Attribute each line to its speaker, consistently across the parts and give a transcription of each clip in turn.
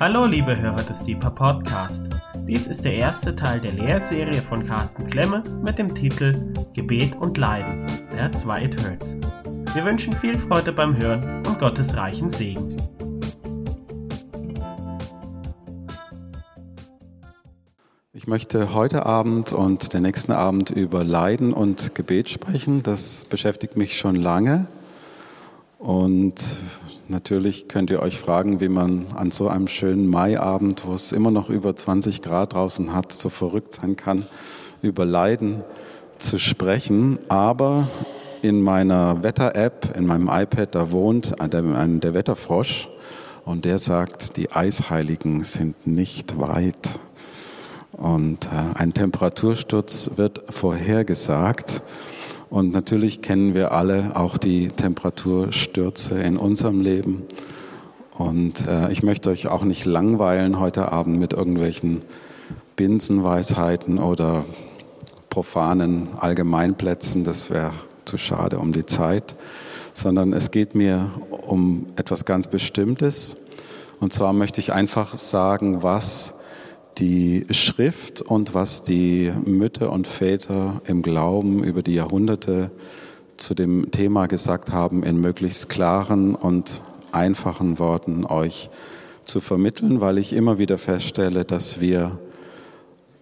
Speaker 1: Hallo liebe Hörer des Deeper Podcast. Dies ist der erste Teil der Lehrserie von Carsten Klemme mit dem Titel Gebet und Leiden, der zwei It Hurts. Wir wünschen viel Freude beim Hören und Gottes reichen Segen.
Speaker 2: Ich möchte heute Abend und den nächsten Abend über Leiden und Gebet sprechen. Das beschäftigt mich schon lange. Und natürlich könnt ihr euch fragen, wie man an so einem schönen Maiabend, wo es immer noch über 20 Grad draußen hat, so verrückt sein kann, über Leiden zu sprechen. Aber in meiner Wetter-App, in meinem iPad, da wohnt der, der Wetterfrosch und der sagt, die Eisheiligen sind nicht weit. Und äh, ein Temperatursturz wird vorhergesagt. Und natürlich kennen wir alle auch die Temperaturstürze in unserem Leben. Und äh, ich möchte euch auch nicht langweilen heute Abend mit irgendwelchen Binsenweisheiten oder profanen Allgemeinplätzen. Das wäre zu schade um die Zeit. Sondern es geht mir um etwas ganz Bestimmtes. Und zwar möchte ich einfach sagen, was die Schrift und was die Mütter und Väter im Glauben über die Jahrhunderte zu dem Thema gesagt haben, in möglichst klaren und einfachen Worten euch zu vermitteln, weil ich immer wieder feststelle, dass wir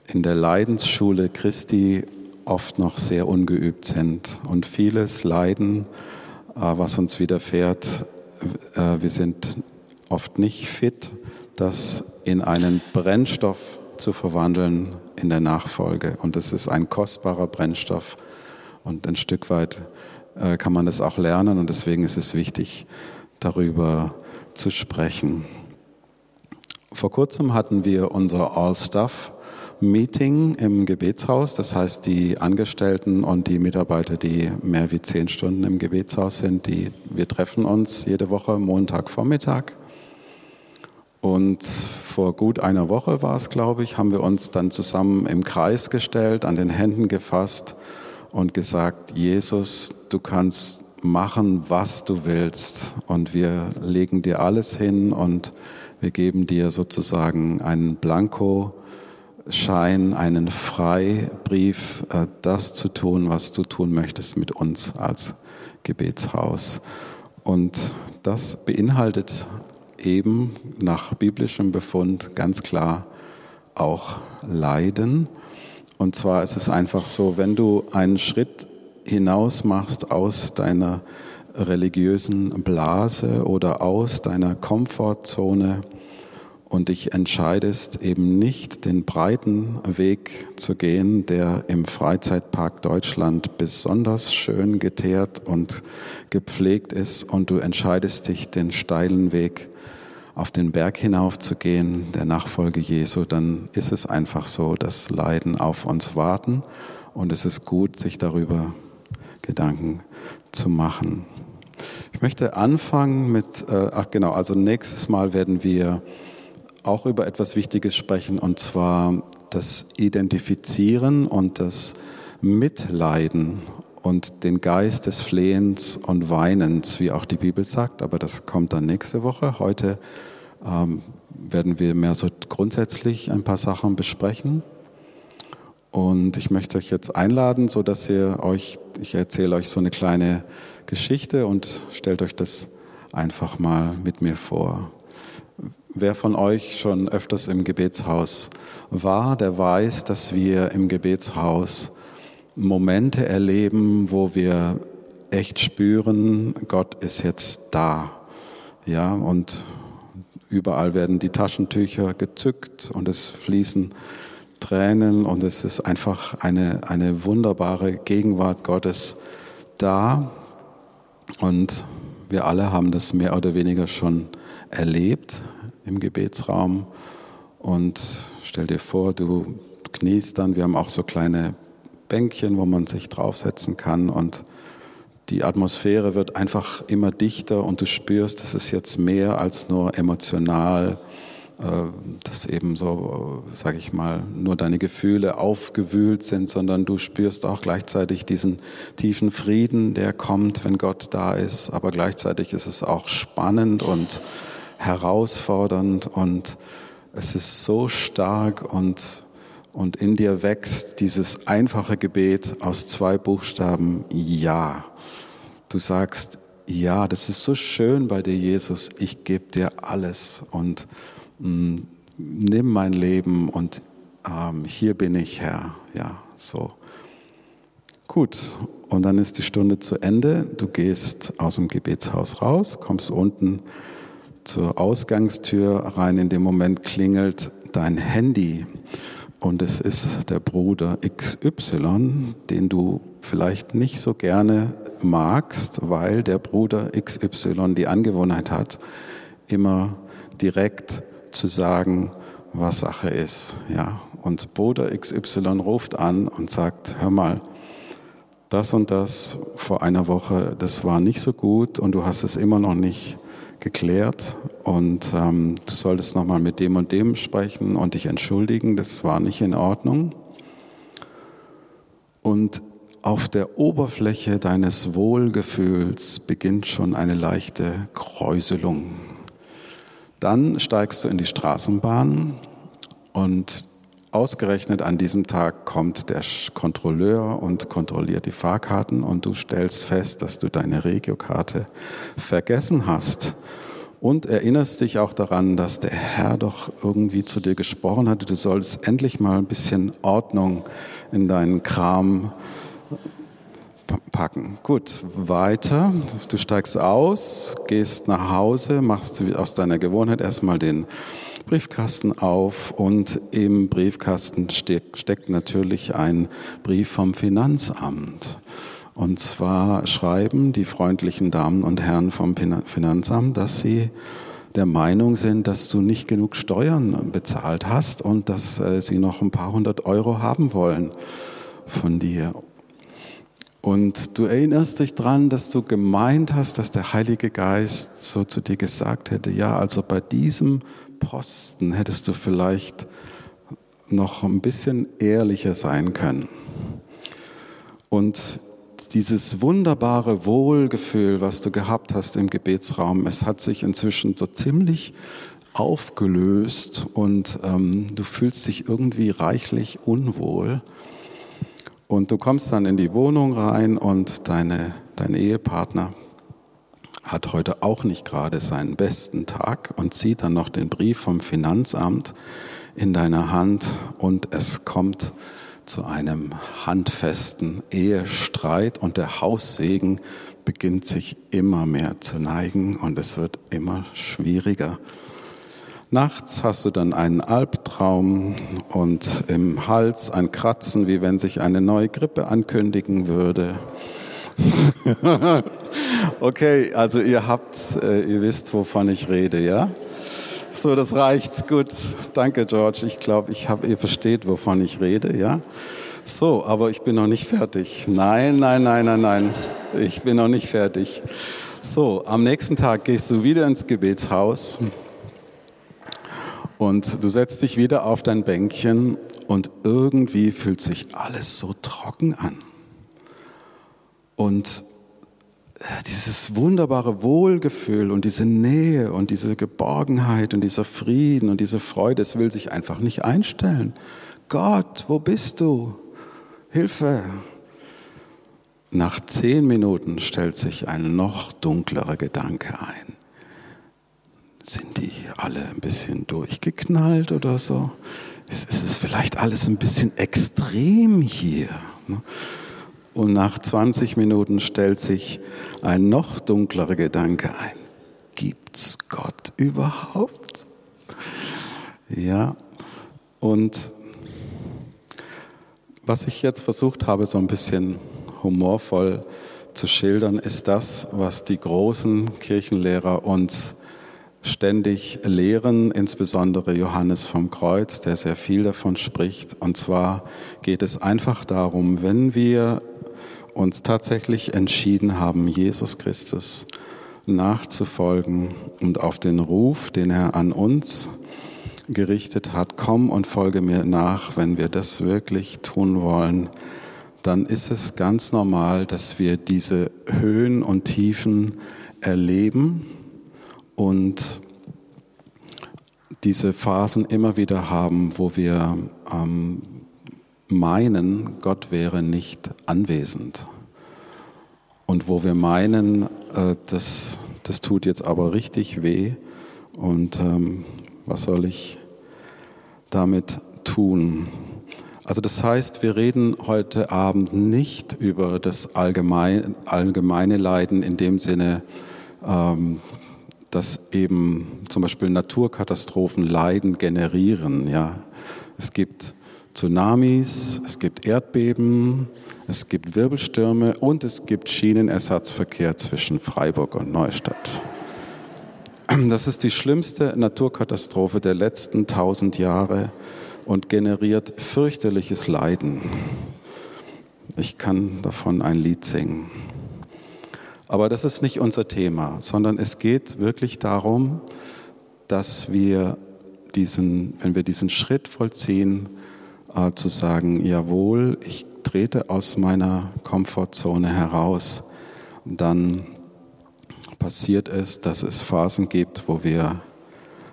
Speaker 2: in der Leidensschule Christi oft noch sehr ungeübt sind und vieles Leiden, äh, was uns widerfährt, äh, wir sind oft nicht fit, das in einen Brennstoff zu verwandeln in der Nachfolge. Und es ist ein kostbarer Brennstoff und ein Stück weit äh, kann man das auch lernen und deswegen ist es wichtig, darüber zu sprechen. Vor kurzem hatten wir unser All-Staff Meeting im Gebetshaus. Das heißt, die Angestellten und die Mitarbeiter, die mehr wie zehn Stunden im Gebetshaus sind, die, wir treffen uns jede Woche Montagvormittag und vor gut einer Woche war es, glaube ich, haben wir uns dann zusammen im Kreis gestellt, an den Händen gefasst und gesagt, Jesus, du kannst machen, was du willst. Und wir legen dir alles hin und wir geben dir sozusagen einen Blankoschein, einen Freibrief, äh, das zu tun, was du tun möchtest mit uns als Gebetshaus. Und das beinhaltet eben nach biblischem Befund ganz klar auch Leiden. Und zwar ist es einfach so, wenn du einen Schritt hinaus machst aus deiner religiösen Blase oder aus deiner Komfortzone und dich entscheidest, eben nicht den breiten Weg zu gehen, der im Freizeitpark Deutschland besonders schön geteert und gepflegt ist, und du entscheidest dich, den steilen Weg auf den Berg hinauf zu gehen, der Nachfolge Jesu, dann ist es einfach so, dass Leiden auf uns warten. Und es ist gut, sich darüber Gedanken zu machen. Ich möchte anfangen mit, äh, ach genau, also nächstes Mal werden wir auch über etwas Wichtiges sprechen und zwar das Identifizieren und das Mitleiden und den Geist des Flehens und Weinens, wie auch die Bibel sagt, aber das kommt dann nächste Woche. Heute ähm, werden wir mehr so grundsätzlich ein paar Sachen besprechen. Und ich möchte euch jetzt einladen, so dass ihr euch, ich erzähle euch so eine kleine Geschichte und stellt euch das einfach mal mit mir vor. Wer von euch schon öfters im Gebetshaus war, der weiß, dass wir im Gebetshaus Momente erleben, wo wir echt spüren, Gott ist jetzt da. Ja, und überall werden die Taschentücher gezückt und es fließen Tränen und es ist einfach eine, eine wunderbare Gegenwart Gottes da. Und wir alle haben das mehr oder weniger schon erlebt im Gebetsraum. Und stell dir vor, du kniest dann, wir haben auch so kleine Bänkchen, wo man sich draufsetzen kann und die Atmosphäre wird einfach immer dichter und du spürst, das ist jetzt mehr als nur emotional, äh, dass eben so, sage ich mal, nur deine Gefühle aufgewühlt sind, sondern du spürst auch gleichzeitig diesen tiefen Frieden, der kommt, wenn Gott da ist. Aber gleichzeitig ist es auch spannend und herausfordernd und es ist so stark und, und in dir wächst dieses einfache Gebet aus zwei Buchstaben Ja. Du sagst, ja, das ist so schön bei dir, Jesus, ich gebe dir alles und mh, mm, nimm mein Leben und ähm, hier bin ich Herr. Ja, so. Gut, und dann ist die Stunde zu Ende. Du gehst aus dem Gebetshaus raus, kommst unten zur Ausgangstür rein. In dem Moment klingelt dein Handy und es ist der Bruder XY, den du vielleicht nicht so gerne magst, weil der Bruder XY die Angewohnheit hat, immer direkt zu sagen, was Sache ist. Ja, und Bruder XY ruft an und sagt, hör mal, das und das vor einer Woche, das war nicht so gut und du hast es immer noch nicht geklärt und ähm, du solltest nochmal mit dem und dem sprechen und dich entschuldigen, das war nicht in Ordnung. Und auf der Oberfläche deines Wohlgefühls beginnt schon eine leichte Kräuselung. Dann steigst du in die Straßenbahn und Ausgerechnet an diesem Tag kommt der Kontrolleur und kontrolliert die Fahrkarten und du stellst fest, dass du deine Regiokarte vergessen hast und erinnerst dich auch daran, dass der Herr doch irgendwie zu dir gesprochen hatte, du solltest endlich mal ein bisschen Ordnung in deinen Kram packen. Gut, weiter. Du steigst aus, gehst nach Hause, machst aus deiner Gewohnheit erstmal den Briefkasten auf und im Briefkasten steckt natürlich ein Brief vom Finanzamt. Und zwar schreiben die freundlichen Damen und Herren vom Finanzamt, dass sie der Meinung sind, dass du nicht genug Steuern bezahlt hast und dass äh, sie noch ein paar hundert Euro haben wollen von dir. Und du erinnerst dich dran, dass du gemeint hast, dass der Heilige Geist so zu dir gesagt hätte, ja, also bei diesem Posten hättest du vielleicht noch ein bisschen ehrlicher sein können. Und dieses wunderbare Wohlgefühl, was du gehabt hast im Gebetsraum, es hat sich inzwischen so ziemlich aufgelöst und ähm, du fühlst dich irgendwie reichlich unwohl. Und du kommst dann in die Wohnung rein und deine, dein Ehepartner hat heute auch nicht gerade seinen besten Tag und zieht dann noch den Brief vom Finanzamt in deiner Hand und es kommt zu einem handfesten Ehestreit und der Haussegen beginnt sich immer mehr zu neigen und es wird immer schwieriger. Nachts hast du dann einen Albtraum und im Hals ein Kratzen, wie wenn sich eine neue Grippe ankündigen würde. okay, also ihr habt, äh, ihr wisst, wovon ich rede, ja? So, das reicht. Gut, danke, George. Ich glaube, ich habe, ihr versteht, wovon ich rede, ja? So, aber ich bin noch nicht fertig. Nein, nein, nein, nein, nein. Ich bin noch nicht fertig. So, am nächsten Tag gehst du wieder ins Gebetshaus und du setzt dich wieder auf dein Bänkchen und irgendwie fühlt sich alles so trocken an. Und äh, dieses wunderbare Wohlgefühl und diese Nähe und diese Geborgenheit und dieser Frieden und diese Freude, es will sich einfach nicht einstellen. Gott, wo bist du? Hilfe! Nach zehn Minuten stellt sich ein noch dunklerer Gedanke ein. Sind die alle ein bisschen durchgeknallt oder so? Ist es vielleicht alles ein bisschen extrem hier? Ne? Und nach 20 Minuten stellt sich ein noch dunklerer Gedanke ein. Gibt's Gott überhaupt? Ja, und was ich jetzt versucht habe, so ein bisschen humorvoll zu schildern, ist das, was die großen Kirchenlehrer uns ständig lehren, insbesondere Johannes vom Kreuz, der sehr viel davon spricht. Und zwar geht es einfach darum, wenn wir uns tatsächlich entschieden haben, Jesus Christus nachzufolgen und auf den Ruf, den er an uns gerichtet hat, komm und folge mir nach, wenn wir das wirklich tun wollen, dann ist es ganz normal, dass wir diese Höhen und Tiefen erleben und diese Phasen immer wieder haben, wo wir ähm, meinen, Gott wäre nicht anwesend. Und wo wir meinen, äh, das, das tut jetzt aber richtig weh und ähm, was soll ich damit tun? Also das heißt, wir reden heute Abend nicht über das allgemeine, allgemeine Leiden in dem Sinne, ähm, dass eben zum Beispiel Naturkatastrophen Leiden generieren. Ja, es gibt Tsunamis, es gibt Erdbeben, es gibt Wirbelstürme und es gibt Schienenersatzverkehr zwischen Freiburg und Neustadt. Das ist die schlimmste Naturkatastrophe der letzten tausend Jahre und generiert fürchterliches Leiden. Ich kann davon ein Lied singen. Aber das ist nicht unser Thema, sondern es geht wirklich darum, dass wir diesen, wenn wir diesen Schritt vollziehen, äh, zu sagen, jawohl, ich trete aus meiner Komfortzone heraus, dann passiert es, dass es Phasen gibt, wo wir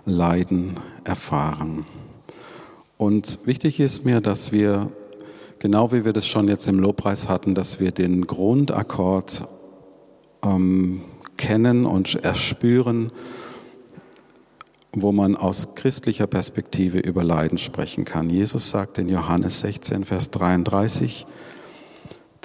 Speaker 2: Leiden erfahren. Und wichtig ist mir, dass wir, genau wie wir das schon jetzt im Lobpreis hatten, dass wir den Grundakkord ähm, kennen und erspüren, wo man aus christlicher Perspektive über Leiden sprechen kann. Jesus sagt in Johannes 16, Vers 33,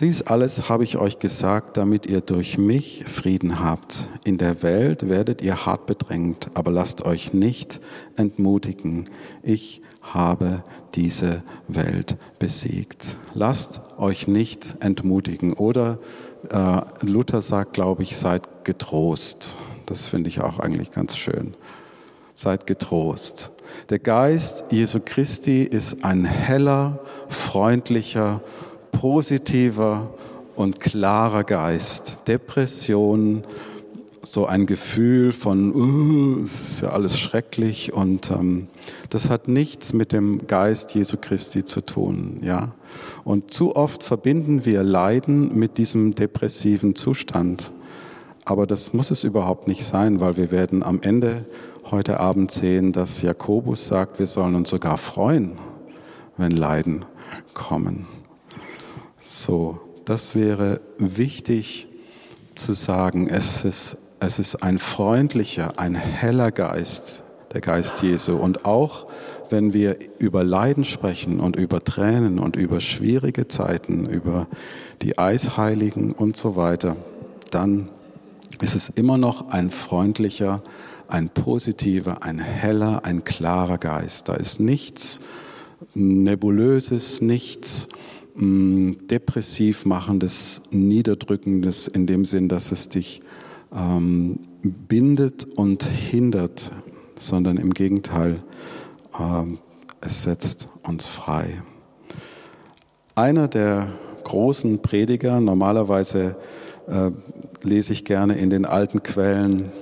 Speaker 2: dies alles habe ich euch gesagt, damit ihr durch mich Frieden habt. In der Welt werdet ihr hart bedrängt, aber lasst euch nicht entmutigen. Ich habe diese Welt besiegt. Lasst euch nicht entmutigen. Oder äh, Luther sagt, glaube ich, seid getrost. Das finde ich auch eigentlich ganz schön. Seid getrost. Der Geist Jesu Christi ist ein heller, freundlicher, positiver und klarer Geist. Depression, so ein Gefühl von, uh, es ist ja alles schrecklich und ähm, das hat nichts mit dem Geist Jesu Christi zu tun, ja. Und zu oft verbinden wir Leiden mit diesem depressiven Zustand. Aber das muss es überhaupt nicht sein, weil wir werden am Ende heute Abend sehen, dass Jakobus sagt, wir sollen uns sogar freuen, wenn Leiden kommen. So, das wäre wichtig zu sagen. Es ist, es ist ein freundlicher, ein heller Geist, der Geist Jesu. Und auch wenn wir über Leiden sprechen und über Tränen und über schwierige Zeiten, über die Eisheiligen und so weiter, dann ist es immer noch ein freundlicher, ein positiver, ein heller, ein klarer Geist. Da ist nichts Nebulöses, nichts depressiv machendes, niederdrückendes in dem Sinn, dass es dich ähm, bindet und hindert, sondern im Gegenteil, ähm, es setzt uns frei. Einer der großen Prediger, normalerweise äh, lese ich gerne in den alten Quellen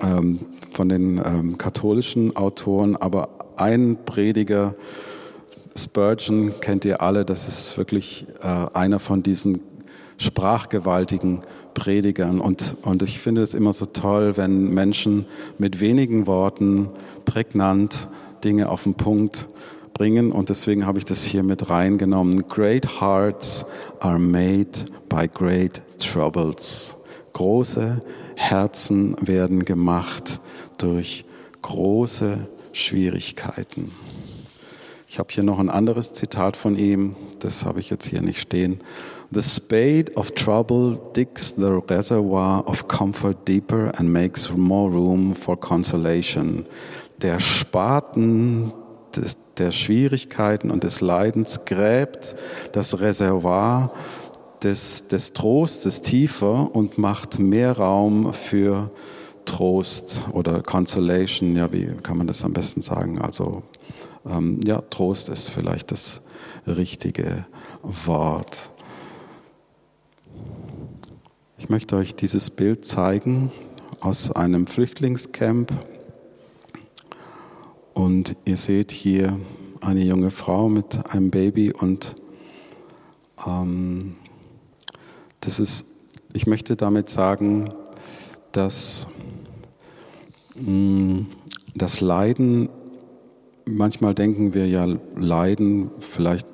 Speaker 2: ähm, von den ähm, katholischen Autoren, aber ein Prediger, Spurgeon kennt ihr alle, das ist wirklich äh, einer von diesen sprachgewaltigen Predigern. Und, und ich finde es immer so toll, wenn Menschen mit wenigen Worten prägnant Dinge auf den Punkt bringen. Und deswegen habe ich das hier mit reingenommen. Great hearts are made by great troubles. Große Herzen werden gemacht durch große Schwierigkeiten. Ich habe hier noch ein anderes Zitat von ihm, das habe ich jetzt hier nicht stehen. The spade of trouble digs the reservoir of comfort deeper and makes more room for consolation. Der Spaten des, der Schwierigkeiten und des Leidens gräbt das Reservoir des, des Trostes tiefer und macht mehr Raum für Trost oder Consolation. Ja, wie kann man das am besten sagen? Also ähm, ja, Trost ist vielleicht das richtige Wort. Ich möchte euch dieses Bild zeigen aus einem Flüchtlingscamp. Und ihr seht hier eine junge Frau mit einem Baby und ähm, das ist, ich möchte damit sagen, dass mm, das Leiden manchmal denken wir ja, Leiden vielleicht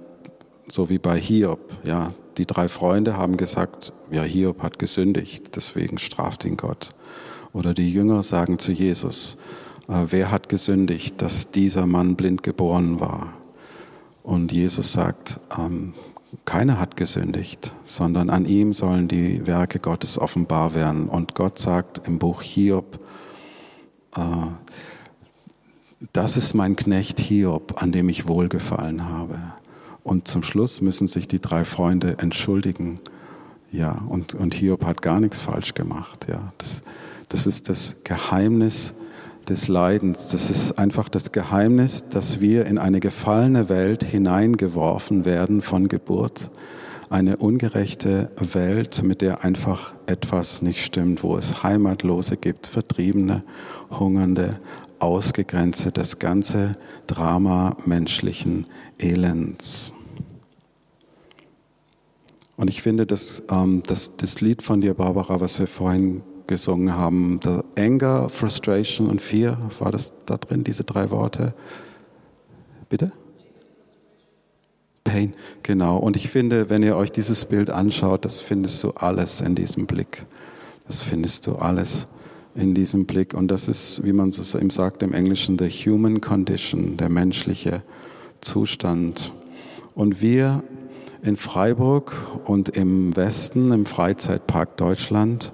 Speaker 2: so wie bei Hiob. Ja, die drei Freunde haben gesagt, ja, Hiob hat gesündigt, deswegen straft ihn Gott. Oder die Jünger sagen zu Jesus, äh, wer hat gesündigt, dass dieser Mann blind geboren war? Und Jesus sagt, ähm, keiner hat gesündigt, sondern an ihm sollen die Werke Gottes offenbar werden. Und Gott sagt im Buch Hiob, äh, das ist mein Knecht Hiob, an dem ich wohlgefallen habe. Und zum Schluss müssen sich die drei Freunde entschuldigen. Ja, und, und Hiob hat gar nichts falsch gemacht. Ja, das, das ist das Geheimnis des Leidens. Das ist einfach das Geheimnis, dass wir in eine gefallene Welt hineingeworfen werden von Geburt. Eine ungerechte Welt, mit der einfach etwas nicht stimmt, wo es Heimatlose gibt, Vertriebene, Hungernde, Ausgegrenzte, das ganze Drama menschlichen Elends. Und ich finde, dass, ähm, dass das Lied von dir, Barbara, was wir vorhin gesungen haben, Anger, Frustration und Fear, war das da drin, diese drei Worte? Bitte? Pain, genau. Und ich finde, wenn ihr euch dieses Bild anschaut, das findest du alles in diesem Blick. Das findest du alles in diesem Blick. Und das ist, wie man es eben sagt im Englischen, the human condition, der menschliche Zustand. Und wir in Freiburg und im Westen, im Freizeitpark Deutschland,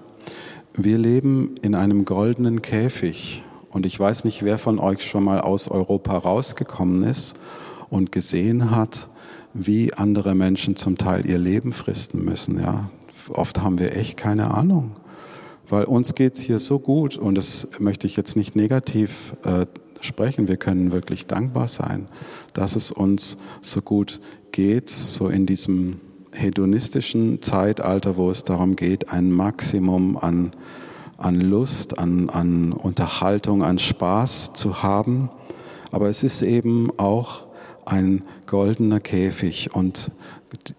Speaker 2: wir leben in einem goldenen Käfig. Und ich weiß nicht, wer von euch schon mal aus Europa rausgekommen ist und gesehen hat, wie andere Menschen zum Teil ihr Leben fristen müssen. Ja, oft haben wir echt keine Ahnung weil uns geht es hier so gut und das möchte ich jetzt nicht negativ äh, sprechen. Wir können wirklich dankbar sein, dass es uns so gut geht, so in diesem hedonistischen Zeitalter, wo es darum geht, ein Maximum an, an Lust, an, an Unterhaltung, an Spaß zu haben. Aber es ist eben auch ein goldener Käfig und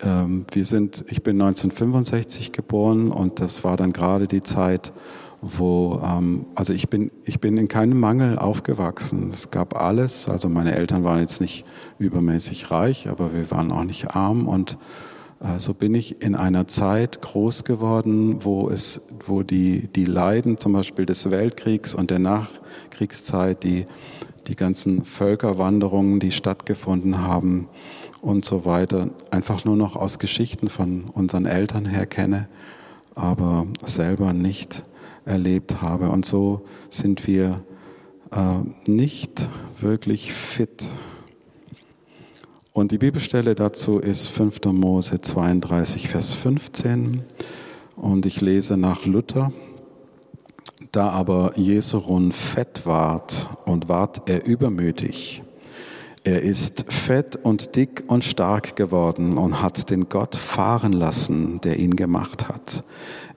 Speaker 2: ähm, wir sind, ich bin 1965 geboren und das war dann gerade die Zeit, wo, ähm, also ich bin, ich bin in keinem Mangel aufgewachsen. Es gab alles. Also meine Eltern waren jetzt nicht übermäßig reich, aber wir waren auch nicht arm und so bin ich in einer Zeit groß geworden, wo es, wo die, die Leiden zum Beispiel des Weltkriegs und der Nachkriegszeit, die, die ganzen Völkerwanderungen, die stattgefunden haben, und so weiter, einfach nur noch aus Geschichten von unseren Eltern her kenne, aber selber nicht erlebt habe. Und so sind wir äh, nicht wirklich fit. Und die Bibelstelle dazu ist 5. Mose 32, Vers 15. Und ich lese nach Luther. Da aber Jesurun fett ward und ward er übermütig, er ist fett und dick und stark geworden und hat den Gott fahren lassen, der ihn gemacht hat.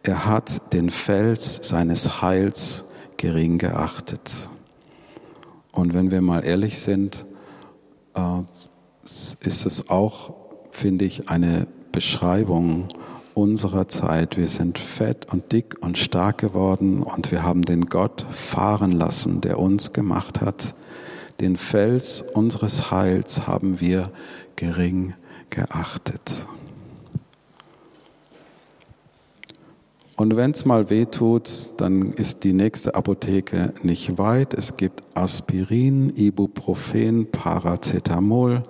Speaker 2: Er hat den Fels seines Heils gering geachtet. Und wenn wir mal ehrlich sind, äh, ist es auch, finde ich, eine Beschreibung unserer Zeit. Wir sind fett und dick und stark geworden und wir haben den Gott fahren lassen, der uns gemacht hat den Fels unseres Heils haben wir gering geachtet. Und wenn es mal weh tut, dann ist die nächste Apotheke nicht weit. Es gibt Aspirin, Ibuprofen, Paracetamol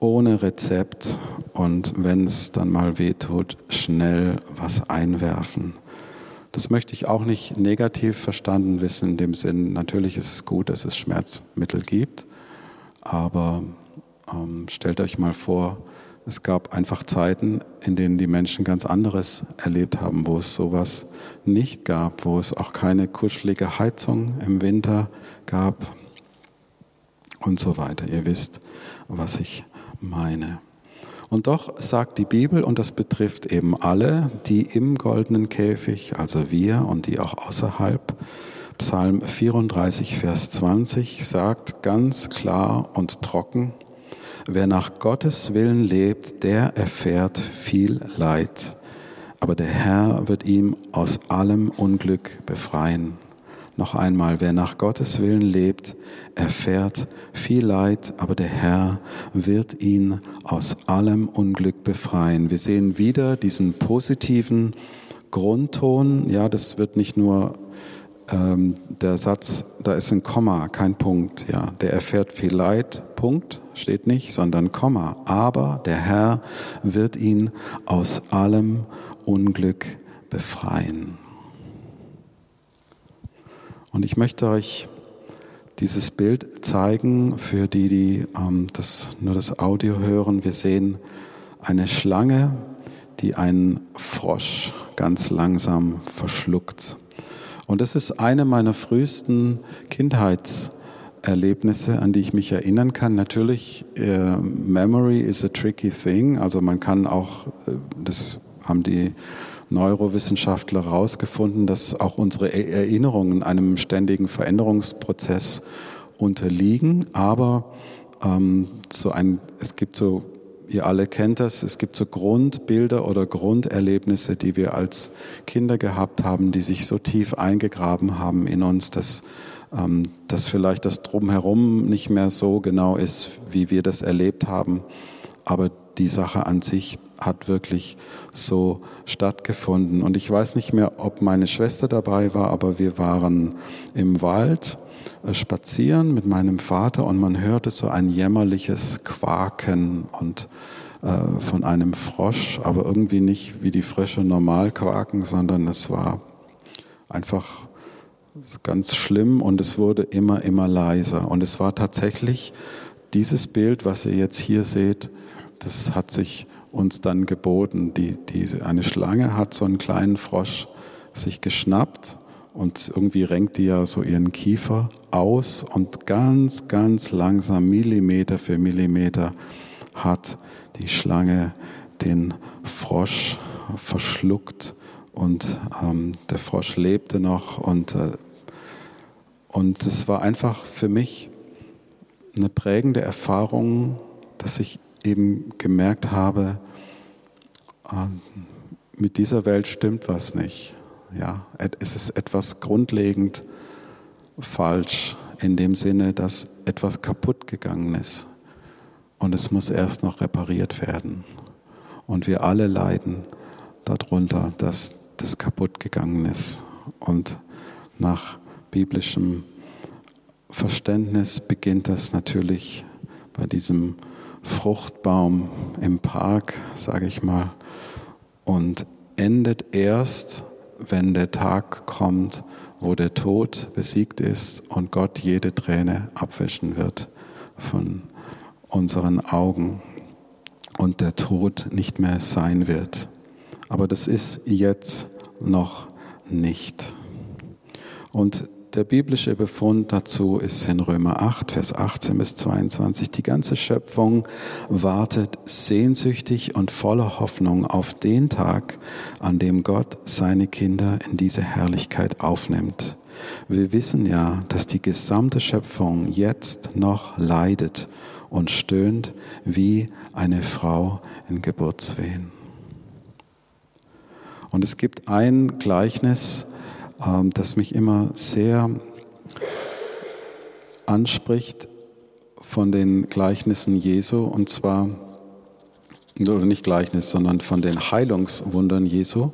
Speaker 2: ohne Rezept. Und wenn es dann mal weh tut, schnell was einwerfen. Das möchte ich auch nicht negativ verstanden wissen, in dem Sinn, natürlich ist es gut, dass es Schmerzmittel gibt, aber ähm, stellt euch mal vor, es gab einfach Zeiten, in denen die Menschen ganz anderes erlebt haben, wo es sowas nicht gab, wo es auch keine kuschelige Heizung im Winter gab und so weiter. Ihr wisst, was ich meine. Und doch sagt die Bibel, und das betrifft eben alle, die im goldenen Käfig, also wir und die auch außerhalb, Psalm 34, Vers 20 sagt ganz klar und trocken, wer nach Gottes Willen lebt, der erfährt viel Leid, aber der Herr wird ihm aus allem Unglück befreien. Noch einmal, wer nach Gottes Willen lebt, erfährt viel Leid, aber der Herr wird ihn aus allem Unglück befreien. Wir sehen wieder diesen positiven Grundton. Ja, das wird nicht nur ähm, der Satz, da ist ein Komma, kein Punkt. Ja, der erfährt viel Leid, Punkt, steht nicht, sondern Komma. Aber der Herr wird ihn aus allem Unglück befreien. Und ich möchte euch dieses Bild zeigen für die, die ähm, das, nur das Audio hören. Wir sehen eine Schlange, die einen Frosch ganz langsam verschluckt. Und das ist eine meiner frühesten Kindheitserlebnisse, an die ich mich erinnern kann. Natürlich, äh, Memory is a tricky thing. Also man kann auch, äh, das haben die Neurowissenschaftler herausgefunden, dass auch unsere Erinnerungen einem ständigen Veränderungsprozess unterliegen. Aber ähm, so ein, es gibt so, ihr alle kennt das, es gibt so Grundbilder oder Grunderlebnisse, die wir als Kinder gehabt haben, die sich so tief eingegraben haben in uns, dass, ähm, dass vielleicht das Drumherum nicht mehr so genau ist, wie wir das erlebt haben. Aber die Sache an sich hat wirklich so stattgefunden. Und ich weiß nicht mehr, ob meine Schwester dabei war, aber wir waren im Wald äh, spazieren mit meinem Vater und man hörte so ein jämmerliches Quaken und äh, von einem Frosch, aber irgendwie nicht wie die Frösche normal quaken, sondern es war einfach ganz schlimm und es wurde immer, immer leiser. Und es war tatsächlich dieses Bild, was ihr jetzt hier seht, das hat sich uns dann geboten. Die, die, eine Schlange hat so einen kleinen Frosch sich geschnappt und irgendwie renkt die ja so ihren Kiefer aus und ganz, ganz langsam, Millimeter für Millimeter, hat die Schlange den Frosch verschluckt und ähm, der Frosch lebte noch und, äh, und es war einfach für mich eine prägende Erfahrung, dass ich eben gemerkt habe, äh, mit dieser Welt stimmt was nicht. Ja, es ist etwas grundlegend falsch in dem Sinne, dass etwas kaputt gegangen ist und es muss erst noch repariert werden. Und wir alle leiden darunter, dass das kaputt gegangen ist. Und nach biblischem Verständnis beginnt das natürlich bei diesem Fruchtbaum im Park, sage ich mal, und endet erst, wenn der Tag kommt, wo der Tod besiegt ist und Gott jede Träne abwischen wird von unseren Augen und der Tod nicht mehr sein wird. Aber das ist jetzt noch nicht. Und der biblische Befund dazu ist in Römer 8, Vers 18 bis 22. Die ganze Schöpfung wartet sehnsüchtig und voller Hoffnung auf den Tag, an dem Gott seine Kinder in diese Herrlichkeit aufnimmt. Wir wissen ja, dass die gesamte Schöpfung jetzt noch leidet und stöhnt wie eine Frau in Geburtswehen. Und es gibt ein Gleichnis, ähm, das mich immer sehr anspricht von den Gleichnissen Jesu, und zwar, oder nicht Gleichnis, sondern von den Heilungswundern Jesu.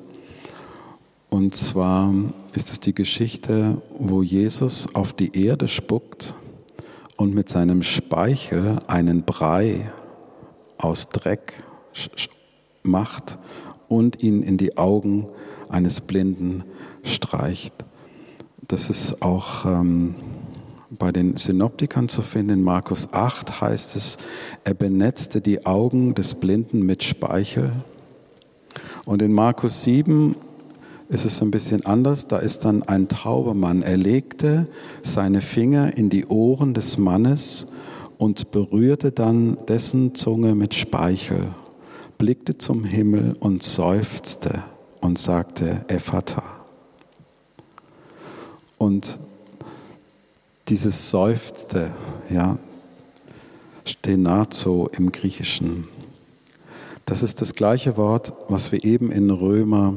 Speaker 2: Und zwar ist es die Geschichte, wo Jesus auf die Erde spuckt und mit seinem Speichel einen Brei aus Dreck macht und ihn in die Augen eines Blinden streicht. Das ist auch ähm, bei den Synoptikern zu finden. In Markus 8 heißt es, er benetzte die Augen des Blinden mit Speichel. Und in Markus 7 ist es ein bisschen anders. Da ist dann ein Taubermann. Er legte seine Finger in die Ohren des Mannes und berührte dann dessen Zunge mit Speichel, blickte zum Himmel und seufzte und sagte, Ephata. Und dieses Seufzte, ja, Stenazo im Griechischen, das ist das gleiche Wort, was wir eben in Römer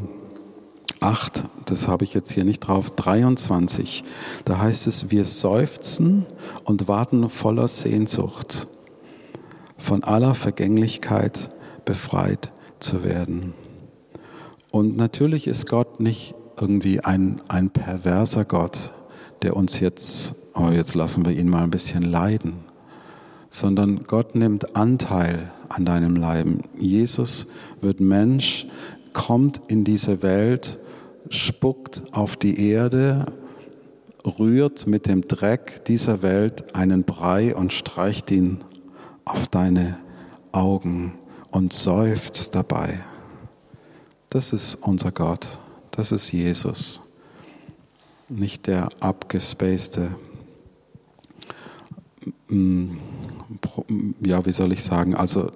Speaker 2: 8, das habe ich jetzt hier nicht drauf, 23, da heißt es, wir seufzen und warten voller Sehnsucht, von aller Vergänglichkeit befreit zu werden. Und natürlich ist Gott nicht irgendwie ein, ein perverser Gott, der uns jetzt, oh, jetzt lassen wir ihn mal ein bisschen leiden, sondern Gott nimmt Anteil an deinem Leiden. Jesus wird Mensch, kommt in diese Welt, spuckt auf die Erde, rührt mit dem Dreck dieser Welt einen Brei und streicht ihn auf deine Augen und seufzt dabei. Das ist unser Gott, das ist Jesus, nicht der abgespacede, mm, ja, wie soll ich sagen, also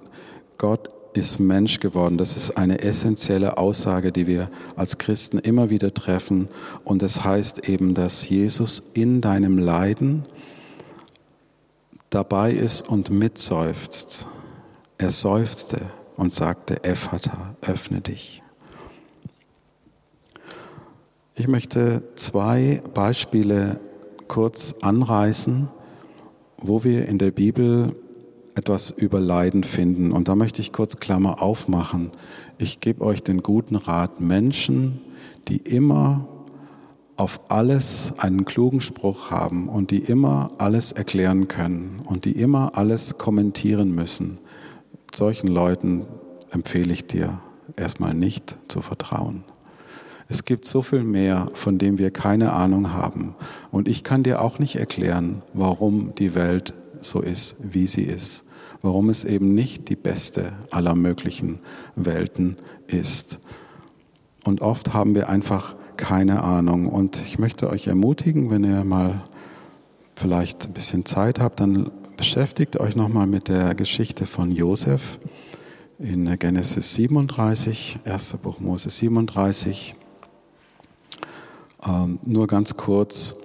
Speaker 2: Gott ist Mensch geworden. Das ist eine essentielle Aussage, die wir als Christen immer wieder treffen. Und das heißt eben, dass Jesus in deinem Leiden dabei ist und mitseufzt. Er seufzte und sagte, Ephata, öffne dich. Ich möchte zwei Beispiele kurz anreißen, wo wir in der Bibel etwas über Leiden finden. Und da möchte ich kurz Klammer aufmachen. Ich gebe euch den guten Rat, Menschen, die immer auf alles einen klugen Spruch haben und die immer alles erklären können und die immer alles kommentieren müssen, solchen Leuten empfehle ich dir erstmal nicht zu vertrauen. Es gibt so viel mehr, von dem wir keine Ahnung haben. Und ich kann dir auch nicht erklären, warum die Welt so ist, wie sie ist. Warum es eben nicht die beste aller möglichen Welten ist. Und oft haben wir einfach keine Ahnung. Und ich möchte euch ermutigen, wenn ihr mal vielleicht ein bisschen Zeit habt, dann beschäftigt euch nochmal mit der Geschichte von Josef in Genesis 37, 1. Buch Mose 37. Ähm, nur ganz kurz,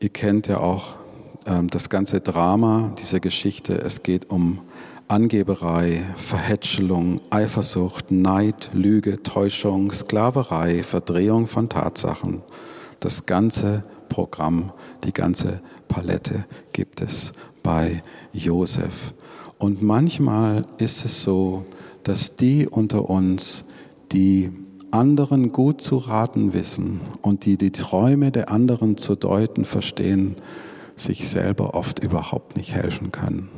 Speaker 2: ihr kennt ja auch ähm, das ganze Drama dieser Geschichte. Es geht um Angeberei, Verhätschelung, Eifersucht, Neid, Lüge, Täuschung, Sklaverei, Verdrehung von Tatsachen. Das ganze Programm, die ganze Palette gibt es bei Josef. Und manchmal ist es so, dass die unter uns, die anderen gut zu raten wissen und die die Träume der anderen zu deuten verstehen, sich selber oft überhaupt nicht helfen können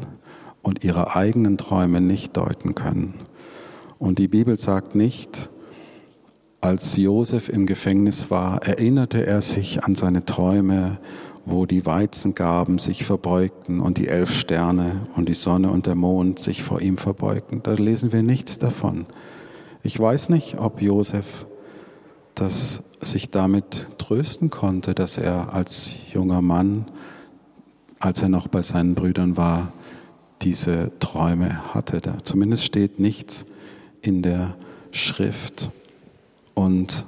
Speaker 2: und ihre eigenen Träume nicht deuten können. Und die Bibel sagt nicht, als Josef im Gefängnis war, erinnerte er sich an seine Träume, wo die Weizengaben sich verbeugten und die elf Sterne und die Sonne und der Mond sich vor ihm verbeugten. Da lesen wir nichts davon. Ich weiß nicht, ob Josef das sich damit trösten konnte, dass er als junger Mann, als er noch bei seinen Brüdern war, diese Träume hatte. Zumindest steht nichts in der Schrift. Und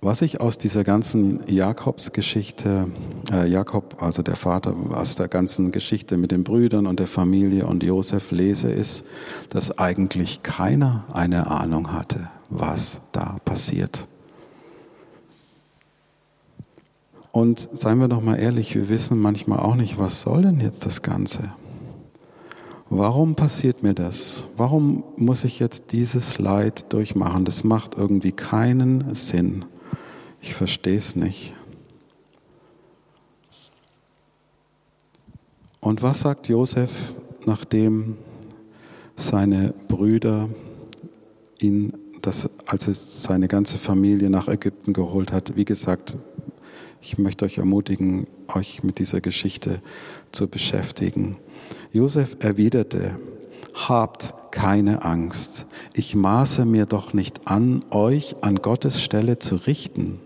Speaker 2: was ich aus dieser ganzen Jakobsgeschichte, äh, Jakob, also der Vater, aus der ganzen Geschichte mit den Brüdern und der Familie und Josef lese, ist, dass eigentlich keiner eine Ahnung hatte, was da passiert. Und seien wir doch mal ehrlich, wir wissen manchmal auch nicht, was soll denn jetzt das Ganze? Warum passiert mir das? Warum muss ich jetzt dieses Leid durchmachen? Das macht irgendwie keinen Sinn. Ich verstehe es nicht. Und was sagt Josef, nachdem seine Brüder ihn, das, als er seine ganze Familie nach Ägypten geholt hat? Wie gesagt, ich möchte euch ermutigen, euch mit dieser Geschichte zu beschäftigen. Josef erwiderte, habt keine Angst. Ich maße mir doch nicht an, euch an Gottes Stelle zu richten.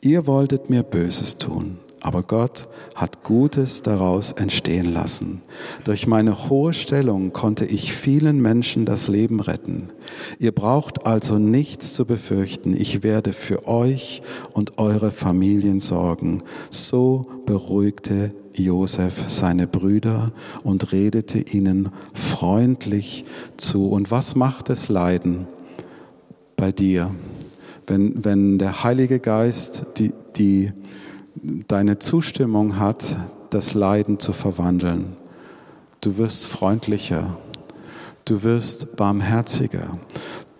Speaker 2: Ihr wolltet mir Böses tun, aber Gott hat Gutes daraus entstehen lassen. Durch meine hohe Stellung konnte ich vielen Menschen das Leben retten. Ihr braucht also nichts zu befürchten. Ich werde für euch und eure Familien sorgen. So beruhigte Josef seine Brüder und redete ihnen freundlich zu. Und was macht es Leiden bei dir? Wenn, wenn der Heilige Geist die, die, deine Zustimmung hat, das Leiden zu verwandeln. Du wirst freundlicher, du wirst barmherziger,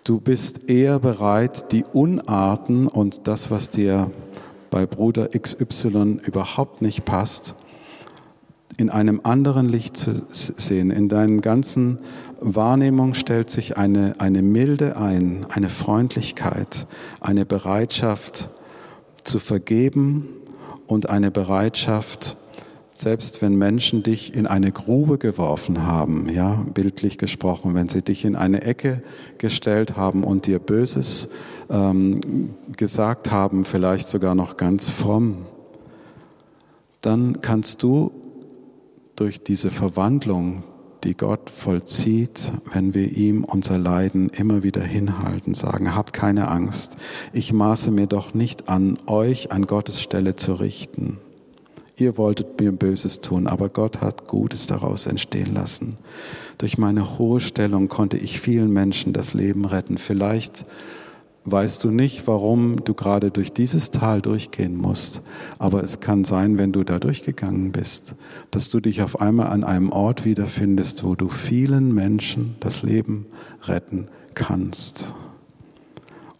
Speaker 2: du bist eher bereit, die Unarten und das, was dir bei Bruder XY überhaupt nicht passt, in einem anderen Licht zu sehen. In deinen ganzen Wahrnehmung stellt sich eine, eine Milde ein, eine Freundlichkeit, eine Bereitschaft zu vergeben und eine Bereitschaft, selbst wenn Menschen dich in eine Grube geworfen haben, ja, bildlich gesprochen, wenn sie dich in eine Ecke gestellt haben und dir Böses ähm, gesagt haben, vielleicht sogar noch ganz fromm, dann kannst du durch diese Verwandlung, die Gott vollzieht, wenn wir ihm unser Leiden immer wieder hinhalten, sagen, habt keine Angst, ich maße mir doch nicht an, euch an Gottes Stelle zu richten. Ihr wolltet mir Böses tun, aber Gott hat Gutes daraus entstehen lassen. Durch meine hohe Stellung konnte ich vielen Menschen das Leben retten. Vielleicht weißt du nicht, warum du gerade durch dieses Tal durchgehen musst. Aber es kann sein, wenn du da durchgegangen bist, dass du dich auf einmal an einem Ort wiederfindest, wo du vielen Menschen das Leben retten kannst.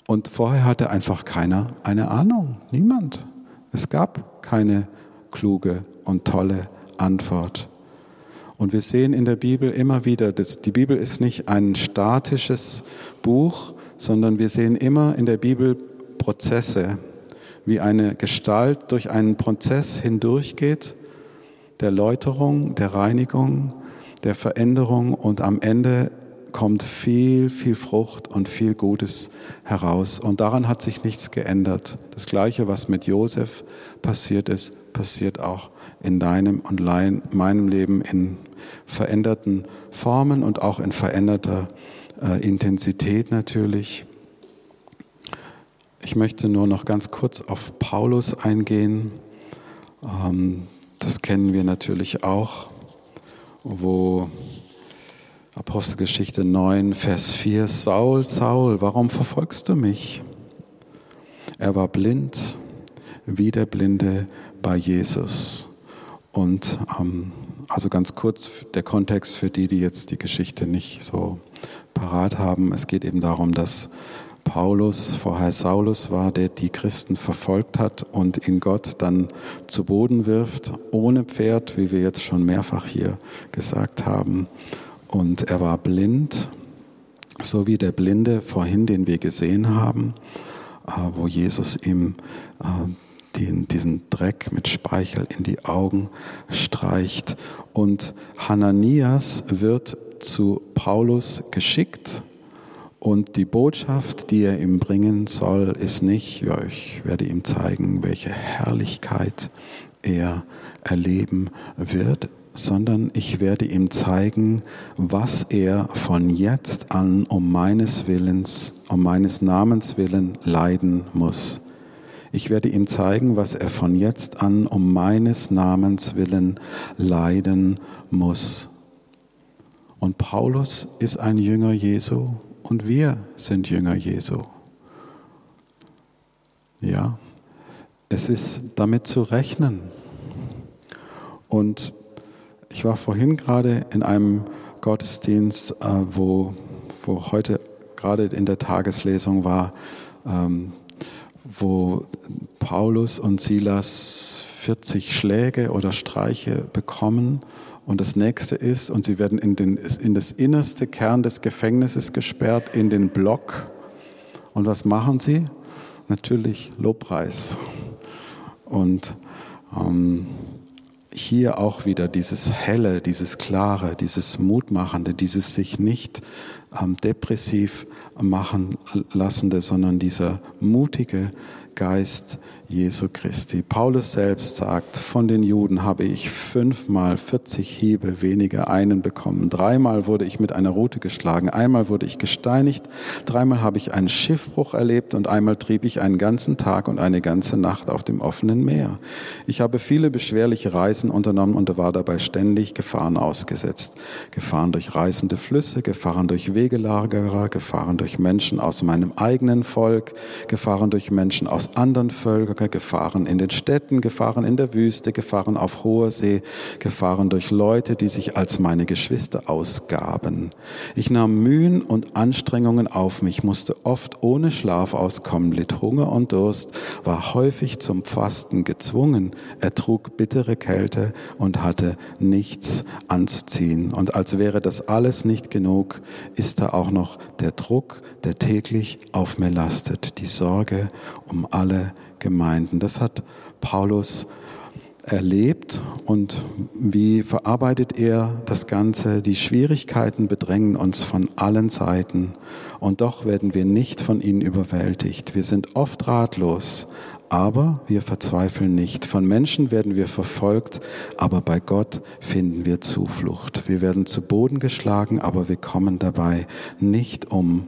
Speaker 2: Und vorher hatte einfach keiner eine Ahnung, niemand. Es gab keine kluge und tolle Antwort. Und wir sehen in der Bibel immer wieder, dass die Bibel ist nicht ein statisches Buch, sondern wir sehen immer in der Bibel Prozesse, wie eine Gestalt durch einen Prozess hindurchgeht, der Läuterung, der Reinigung, der Veränderung und am Ende kommt viel, viel Frucht und viel Gutes heraus. Und daran hat sich nichts geändert. Das Gleiche, was mit Josef passiert ist, passiert auch in deinem und meinem Leben in veränderten Formen und auch in veränderter äh, Intensität natürlich. Ich möchte nur noch ganz kurz auf Paulus eingehen. Ähm, das kennen wir natürlich auch, wo Apostelgeschichte 9, Vers 4, Saul, Saul, warum verfolgst du mich? Er war blind, wie der Blinde bei Jesus. Und ähm, also ganz kurz der Kontext für die, die jetzt die Geschichte nicht so parat haben. Es geht eben darum, dass Paulus vorher Saulus war, der die Christen verfolgt hat und in Gott dann zu Boden wirft, ohne Pferd, wie wir jetzt schon mehrfach hier gesagt haben. Und er war blind, so wie der Blinde vorhin, den wir gesehen haben, äh, wo Jesus ihm äh, diesen Dreck mit Speichel in die Augen streicht. Und Hananias wird zu Paulus geschickt. Und die Botschaft, die er ihm bringen soll, ist nicht, ja, ich werde ihm zeigen, welche Herrlichkeit er erleben wird, sondern ich werde ihm zeigen, was er von jetzt an um meines Willens, um meines Namens willen leiden muss. Ich werde ihm zeigen, was er von jetzt an um meines Namens willen leiden muss. Und Paulus ist ein Jünger Jesu und wir sind Jünger Jesu. Ja, es ist damit zu rechnen. Und ich war vorhin gerade in einem Gottesdienst, äh, wo, wo heute gerade in der Tageslesung war, ähm, wo Paulus und Silas 40 Schläge oder Streiche bekommen. Und das nächste ist, und sie werden in, den, in das innerste Kern des Gefängnisses gesperrt, in den Block. Und was machen sie? Natürlich Lobpreis. Und ähm, hier auch wieder dieses Helle, dieses Klare, dieses Mutmachende, dieses sich nicht ähm, depressiv machen lassende, sondern dieser mutige Geist Jesu Christi. Paulus selbst sagt, von den Juden habe ich fünfmal 40 Hiebe weniger einen bekommen. Dreimal wurde ich mit einer Rute geschlagen, einmal wurde ich gesteinigt, dreimal habe ich einen Schiffbruch erlebt und einmal trieb ich einen ganzen Tag und eine ganze Nacht auf dem offenen Meer. Ich habe viele beschwerliche Reisen unternommen und war dabei ständig Gefahren ausgesetzt. Gefahren durch reißende Flüsse, Gefahren durch Wegelagerer, Gefahren durch Menschen aus meinem eigenen Volk, Gefahren durch Menschen aus anderen Völkern, Gefahren in den Städten, Gefahren in der Wüste, Gefahren auf hoher See, Gefahren durch Leute, die sich als meine Geschwister ausgaben. Ich nahm Mühen und Anstrengungen auf mich, musste oft ohne Schlaf auskommen, litt Hunger und Durst, war häufig zum Fasten gezwungen, ertrug bittere Kälte und hatte nichts anzuziehen. Und als wäre das alles nicht genug, ist da auch noch der Druck, der täglich auf mir lastet, die Sorge um alle Gemeinden. Das hat Paulus erlebt und wie verarbeitet er das Ganze? Die Schwierigkeiten bedrängen uns von allen Seiten und doch werden wir nicht von ihnen überwältigt. Wir sind oft ratlos, aber wir verzweifeln nicht. Von Menschen werden wir verfolgt, aber bei Gott finden wir Zuflucht. Wir werden zu Boden geschlagen, aber wir kommen dabei nicht um.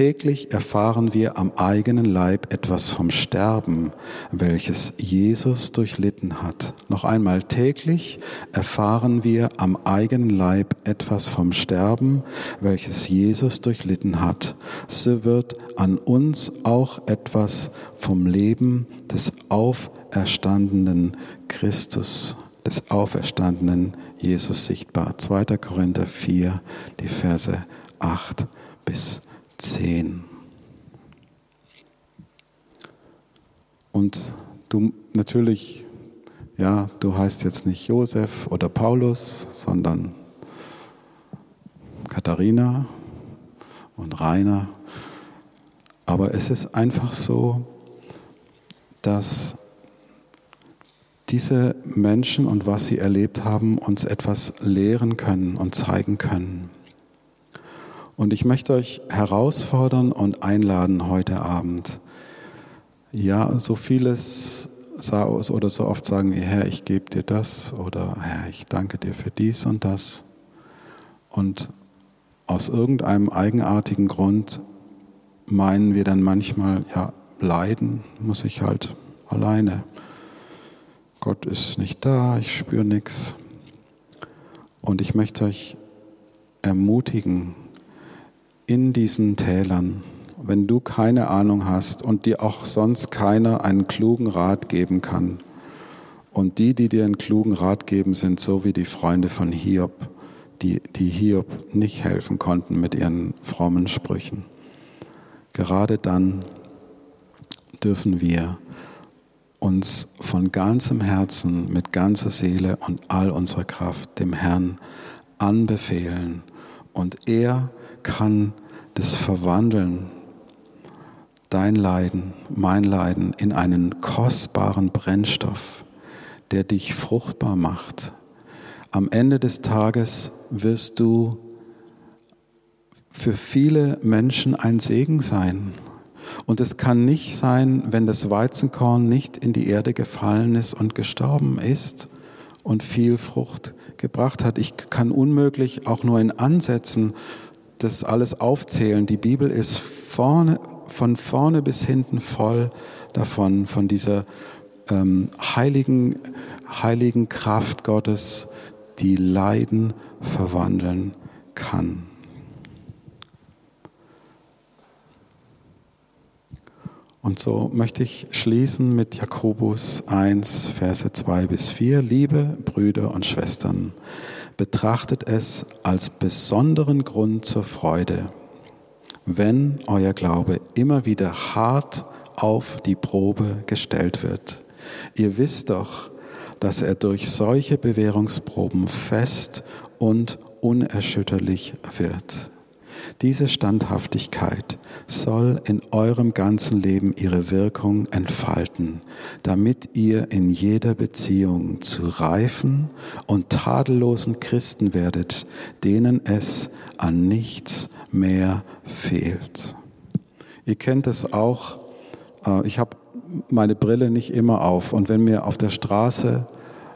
Speaker 2: Täglich erfahren wir am eigenen Leib etwas vom Sterben, welches Jesus durchlitten hat. Noch einmal, täglich erfahren wir am eigenen Leib etwas vom Sterben, welches Jesus durchlitten hat. So wird an uns auch etwas vom Leben des auferstandenen Christus, des auferstandenen Jesus sichtbar. 2. Korinther 4, die Verse 8 bis 10. 10. Und du natürlich, ja, du heißt jetzt nicht Josef oder Paulus, sondern Katharina und Rainer. Aber es ist einfach so, dass diese Menschen und was sie erlebt haben, uns etwas lehren können und zeigen können. Und ich möchte euch herausfordern und einladen heute Abend. Ja, so vieles oder so oft sagen wir, Herr, ich gebe dir das oder Herr, ich danke dir für dies und das. Und aus irgendeinem eigenartigen Grund meinen wir dann manchmal, ja, leiden muss ich halt alleine. Gott ist nicht da, ich spüre nichts. Und ich möchte euch ermutigen, in diesen Tälern, wenn du keine Ahnung hast und dir auch sonst keiner einen klugen Rat geben kann, und die, die dir einen klugen Rat geben, sind so wie die Freunde von Hiob, die, die Hiob nicht helfen konnten mit ihren frommen Sprüchen. Gerade dann dürfen wir uns von ganzem Herzen, mit ganzer Seele und all unserer Kraft dem Herrn anbefehlen. Und er kann das verwandeln, dein Leiden, mein Leiden, in einen kostbaren Brennstoff, der dich fruchtbar macht. Am Ende des Tages wirst du für viele Menschen ein Segen sein. Und es kann nicht sein, wenn das Weizenkorn nicht in die Erde gefallen ist und gestorben ist und viel Frucht gebracht hat. Ich kann unmöglich auch nur in Ansätzen das alles aufzählen. Die Bibel ist vorne, von vorne bis hinten voll davon, von dieser ähm, heiligen, heiligen Kraft Gottes, die Leiden verwandeln kann. Und so möchte ich schließen mit Jakobus 1, Verse 2 bis 4. Liebe Brüder und Schwestern, betrachtet es als besonderen Grund zur Freude, wenn euer Glaube immer wieder hart auf die Probe gestellt wird. Ihr wisst doch, dass er durch solche Bewährungsproben fest und unerschütterlich wird. Diese Standhaftigkeit soll in eurem ganzen Leben ihre Wirkung entfalten, damit ihr in jeder Beziehung zu reifen und tadellosen Christen werdet, denen es an nichts mehr fehlt. Ihr kennt es auch, äh, ich habe meine Brille nicht immer auf. Und wenn mir auf der Straße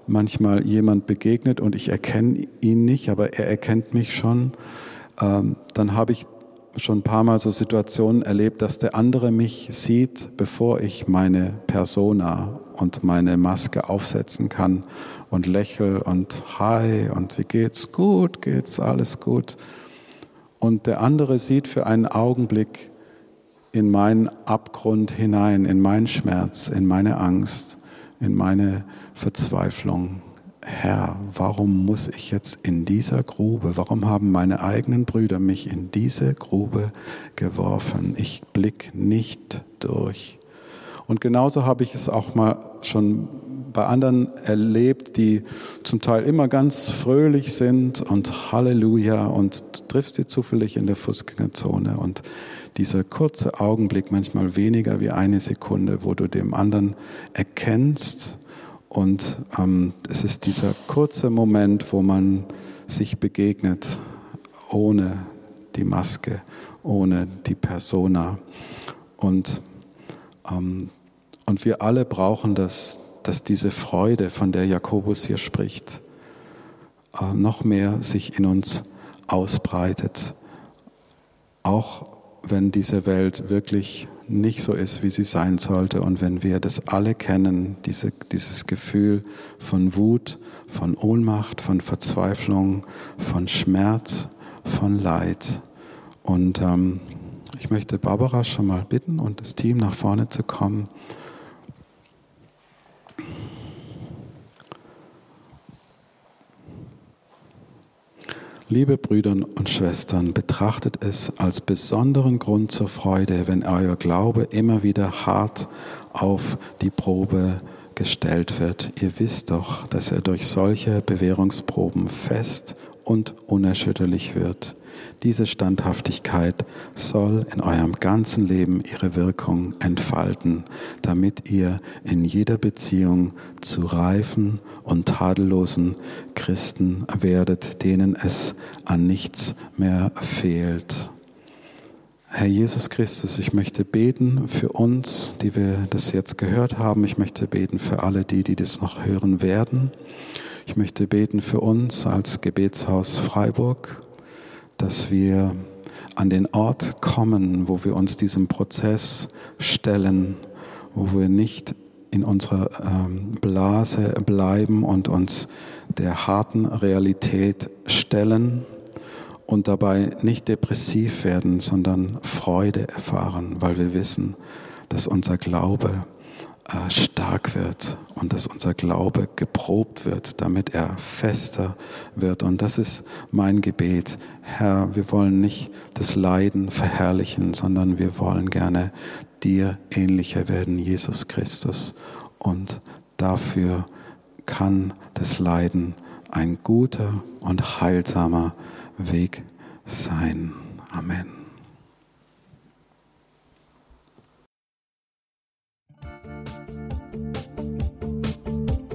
Speaker 2: manchmal jemand begegnet und ich erkenne ihn nicht, aber er erkennt mich schon, ähm, dann habe ich schon ein paar Mal so Situationen erlebt, dass der andere mich sieht, bevor ich meine Persona und meine Maske aufsetzen kann und lächel und hi und wie geht's? Gut, geht's, alles gut. Und der andere sieht für einen Augenblick in meinen Abgrund hinein, in meinen Schmerz, in meine Angst, in meine Verzweiflung. Herr, warum muss ich jetzt in dieser Grube, warum haben meine eigenen Brüder mich in diese Grube geworfen? Ich blick nicht durch. Und genauso habe ich es auch mal schon bei anderen erlebt, die zum Teil immer ganz fröhlich sind und Halleluja und du triffst sie zufällig in der Fußgängerzone und dieser kurze Augenblick, manchmal weniger wie eine Sekunde, wo du dem anderen erkennst und ähm, es ist dieser kurze Moment, wo man sich begegnet, ohne die Maske, ohne die Persona. Und, ähm, und wir alle brauchen das, dass diese Freude, von der Jakobus hier spricht, äh, noch mehr sich in uns ausbreitet. Auch wenn diese Welt wirklich nicht so ist, wie sie sein sollte und wenn wir das alle kennen, diese, dieses Gefühl von Wut, von Ohnmacht, von Verzweiflung, von Schmerz, von Leid. Und ähm, ich möchte Barbara schon mal bitten und das Team nach vorne zu kommen. Liebe Brüder und Schwestern, betrachtet es als besonderen Grund zur Freude, wenn euer Glaube immer wieder hart auf die Probe gestellt wird. Ihr wisst doch, dass er durch solche Bewährungsproben fest und unerschütterlich wird. Diese Standhaftigkeit soll in eurem ganzen Leben ihre Wirkung entfalten, damit ihr in jeder Beziehung zu reifen und tadellosen Christen werdet, denen es an nichts mehr fehlt. Herr Jesus Christus, ich möchte beten für uns, die wir das jetzt gehört haben. Ich möchte beten für alle die, die das noch hören werden. Ich möchte beten für uns als Gebetshaus Freiburg dass wir an den Ort kommen, wo wir uns diesem Prozess stellen, wo wir nicht in unserer ähm, Blase bleiben und uns der harten Realität stellen und dabei nicht depressiv werden, sondern Freude erfahren, weil wir wissen, dass unser Glaube äh, stark wird und dass unser Glaube geprobt wird, damit er fester wird. Und das ist mein Gebet. Herr, wir wollen nicht das Leiden verherrlichen, sondern wir wollen gerne dir ähnlicher werden, Jesus Christus. Und dafür kann das Leiden ein guter und heilsamer Weg sein. Amen.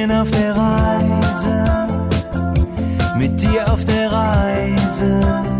Speaker 3: bin auf der Reise. Mit dir auf der Reise